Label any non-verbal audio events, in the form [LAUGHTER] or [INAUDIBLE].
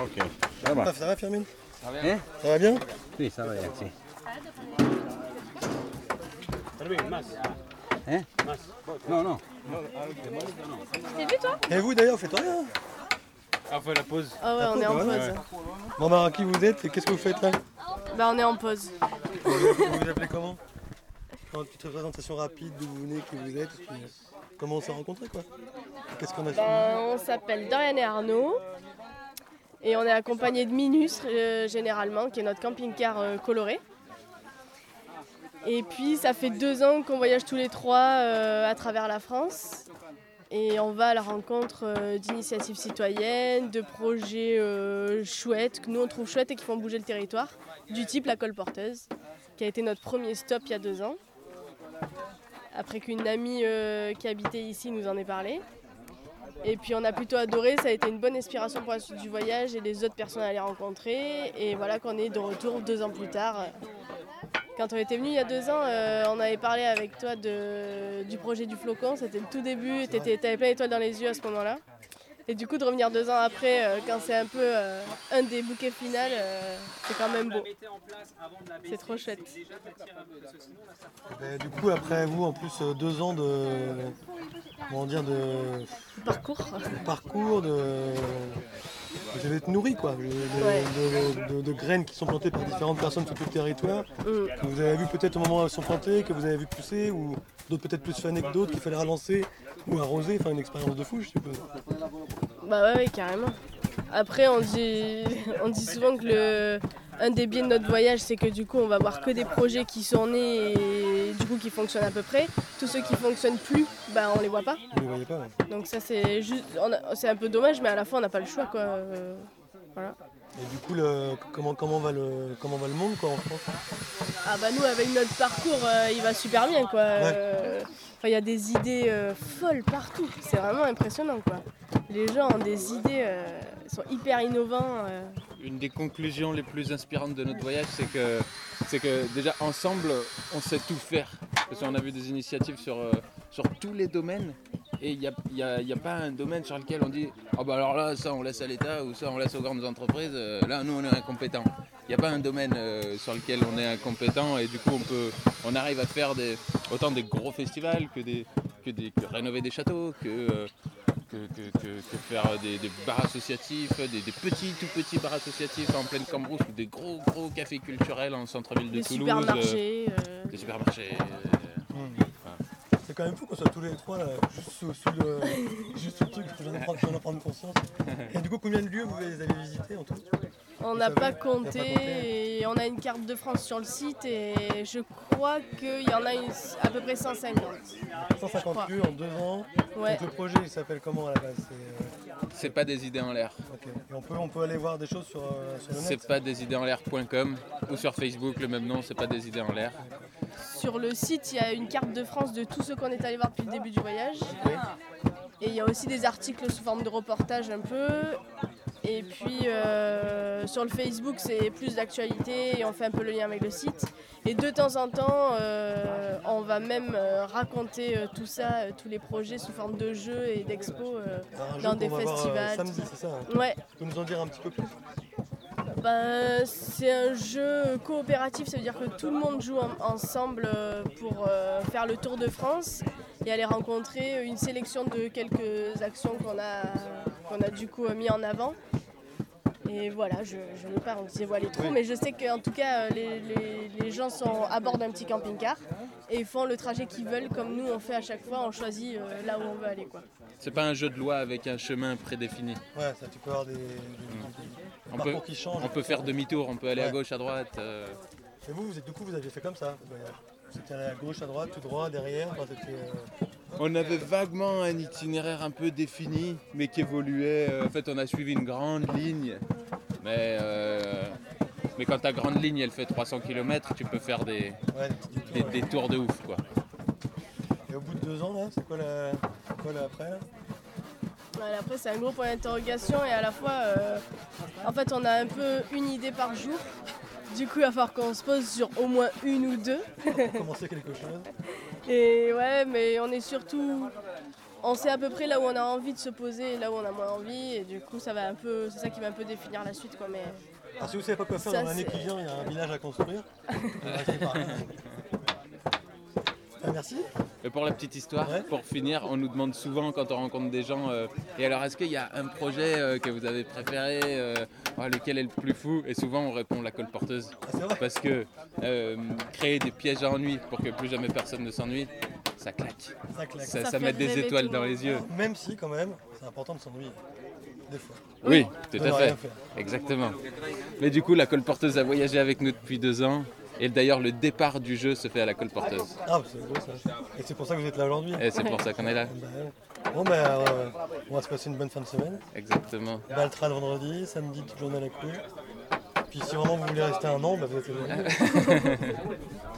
Ok, ça va. Ça va Firmine Hein Ça va bien Oui, ça va bien, si. Hein Non, non. T'es vu toi Et vous d'ailleurs, vous faites rien Ah, faut la pause. Ah ouais, on est en Ouais, pause. ouais. Bon bah qui vous êtes et qu'est-ce que vous faites là Bah on est en pause. Vous vous appelez comment Une petite présentation rapide d'où vous venez, qui vous êtes, et puis, euh, comment on s'est rencontrés quoi Qu'est-ce qu'on a fait Ben, on s'appelle Dorian et Arnaud. Et on est accompagné de Minus euh, généralement, qui est notre camping-car euh, coloré. Et puis ça fait deux ans qu'on voyage tous les trois euh, à travers la France. Et on va à la rencontre euh, d'initiatives citoyennes, de projets euh, chouettes, que nous on trouve chouettes et qui font bouger le territoire, du type la colporteuse, qui a été notre premier stop il y a deux ans. Après qu'une amie euh, qui habitait ici nous en ait parlé. Et puis on a plutôt adoré, ça a été une bonne inspiration pour la suite du voyage et les autres personnes à les rencontrer. Et voilà qu'on est de retour deux ans plus tard. Quand on était venu il y a deux ans, euh, on avait parlé avec toi de, du projet du flocon, c'était le tout début, tu avais plein d'étoiles dans les yeux à ce moment-là. Et du coup de revenir deux ans après, euh, quand c'est un peu euh, un des bouquets final, euh, c'est quand même beau. C'est trop chouette. Ben, Du coup après vous en plus deux ans de comment dire de Parcours. parcours, de vous avez été nourri quoi, de, de- Ouais. de- de- de graines qui sont plantées par différentes personnes sur tout le territoire, Mm. que vous avez vu peut-être au moment où elles sont plantées, que vous avez vu pousser, ou d'autres peut-être plus fanés que d'autres qu'il fallait relancer ou arroser, enfin une expérience de fou je suppose. Bah ouais, ouais, carrément. Après, on dit, [LAUGHS] on dit souvent que le, un des biais de notre voyage, c'est que du coup, on va voir que des projets qui sont nés et du coup qui fonctionnent à peu près. Tous ceux qui fonctionnent plus, bah on les voit pas. Vous ne les voyez pas. ouais. Donc ça, c'est juste, on a- c'est un peu dommage, mais à la fois, on n'a pas le choix, quoi. Euh, Voilà. Et du coup le, comment, comment, va le, comment va le monde quoi en France Ah bah nous, avec notre parcours, euh, il va super bien, quoi. Euh, enfin, Il y a des idées euh, folles partout. C'est vraiment impressionnant, quoi. Les gens ont des idées, euh, sont hyper innovants. euh. Une des conclusions les plus inspirantes de notre voyage, c'est que, c'est que déjà ensemble, on sait tout faire. Parce qu'on a vu des initiatives sur, euh, sur tous les domaines. Et il n'y a, y a- y a pas un domaine sur lequel on dit Ah bah alors là, ça on laisse à l'État ou ça on laisse aux grandes entreprises. euh, là, nous on est incompétents. Il n'y a pas un domaine euh, sur lequel on est incompétent et du coup on, peut, on arrive à faire autant des gros festivals que, des, que, des, que rénover des châteaux, que, que, que- que- que faire des, des bars associatifs, des, des petits, tout petits bars associatifs en pleine Cambrousse ou des gros, gros cafés culturels en centre-ville de Des Toulouse. supermarchés. euh. euh, des supermarchés. euh, C'est quand même fou qu'on soit tous les trois là, juste sous, sous le, juste sous le truc, je viens d'en prendre, conscience. Et du coup, combien de lieux vous les avez visités en tout? On Vous n'a pas on n'a pas compté et on a une carte de France sur le site et je crois qu'il y en a une- à peu près 150. 150 crois. lieux en deux ans. Ouais. Donc le projet il s'appelle comment à la base? C'est, euh, C'est pas des idées en l'air. Et on peut, on peut aller voir des choses sur, euh, sur le net? C'est pas des idées en l'air.com ou sur Facebook, le même nom, c'est pas des idées en l'air. Sur le site, il y a une carte de France de tout ce qu'on est allé voir depuis le début du voyage. Oui. Et il y a aussi des articles sous forme de reportage un peu. Et puis euh, sur le Facebook, c'est plus d'actualité et on fait un peu le lien avec le site. Et de temps en temps, euh, on va même euh, raconter tout ça, tous les projets sous forme de jeux et d'expos jeu dans des festivals. samedi, tout ça. c'est ça hein. Ouais, Tu peux nous en dire un petit peu plus? Ben, c'est un jeu coopératif, ça veut dire que tout le monde joue en- ensemble euh, pour euh, faire le tour de France et aller rencontrer une sélection de quelques actions qu'on a, qu'on a du coup euh, mis en avant. Et voilà, je je ne veux pas en dévoiler trop, Oui. mais je sais qu'en tout cas, les, les- les gens sont à bord d'un petit camping-car et ils font le trajet qu'ils veulent, comme nous on fait à chaque fois, on choisit euh, là où on veut aller. Quoi. C'est pas un jeu de loi avec un chemin prédéfini. Ouais, ça tu peux avoir des, des- des On peut- qui changent. On peut faire demi-tour, on peut aller à gauche, à droite. euh, Et vous, vous êtes- du coup, vous aviez fait comme ça. Vous étiez allé à gauche, à droite, tout droit, derrière. Enfin, euh, On avait vaguement un itinéraire un peu défini, mais qui évoluait. Euh, En fait, on a suivi une grande ligne. Mais, euh, mais quand ta grande ligne, elle fait 300 km, tu peux faire des, ouais, des petits détours, des, ouais. des tours de ouf. Quoi. Et au bout de deux ans, là, c'est quoi la, quoi après là? Après, c'est un gros point d'interrogation et à la fois, euh, en fait, on a un peu une idée par jour. Du coup, il va falloir qu'on se pose sur au moins une ou deux. Pour commencer quelque chose. [LAUGHS] Et ouais, mais on est surtout. On sait à peu près là où on a envie de se poser et là où on a moins envie. Et du coup, ça va un peu. C'est ça qui va un peu définir la suite, quoi. Mais Alors, si vous savez pas quoi faire Ça, dans l'année qui vient, il y a un village à construire. [LAUGHS] On va essayer par là. Ah, merci. Et pour la petite histoire, Ouais. pour finir, on nous demande souvent quand on rencontre des gens euh, Et alors, est-ce qu'il y a un projet euh, que vous avez préféré euh, oh, Lequel est le plus fou? Et souvent, on répond la colporteuse. Ah, vrai. Parce que euh, créer des pièges à ennui pour que plus jamais personne ne s'ennuie, ça claque. Ça claque. Ça, Ça ça fait met des étoiles dans les yeux. Même si, quand même, c'est important de s'ennuyer. Des fois. Oui, tout à fait. Exactement. Mais du coup, la colporteuse a voyagé avec nous depuis deux ans. Et d'ailleurs, le départ du jeu se fait à la colporteuse. Ah, c'est beau ça. Et c'est pour ça que vous êtes là aujourd'hui. Et c'est pour ça qu'on est là. Bah. Bon, bah, euh, on va se passer une bonne fin de semaine. Exactement. Baltrad vendredi, samedi, toute journée à la cour. Puis si vraiment vous voulez rester un an, bah, vous êtes le bienvenu. [LAUGHS]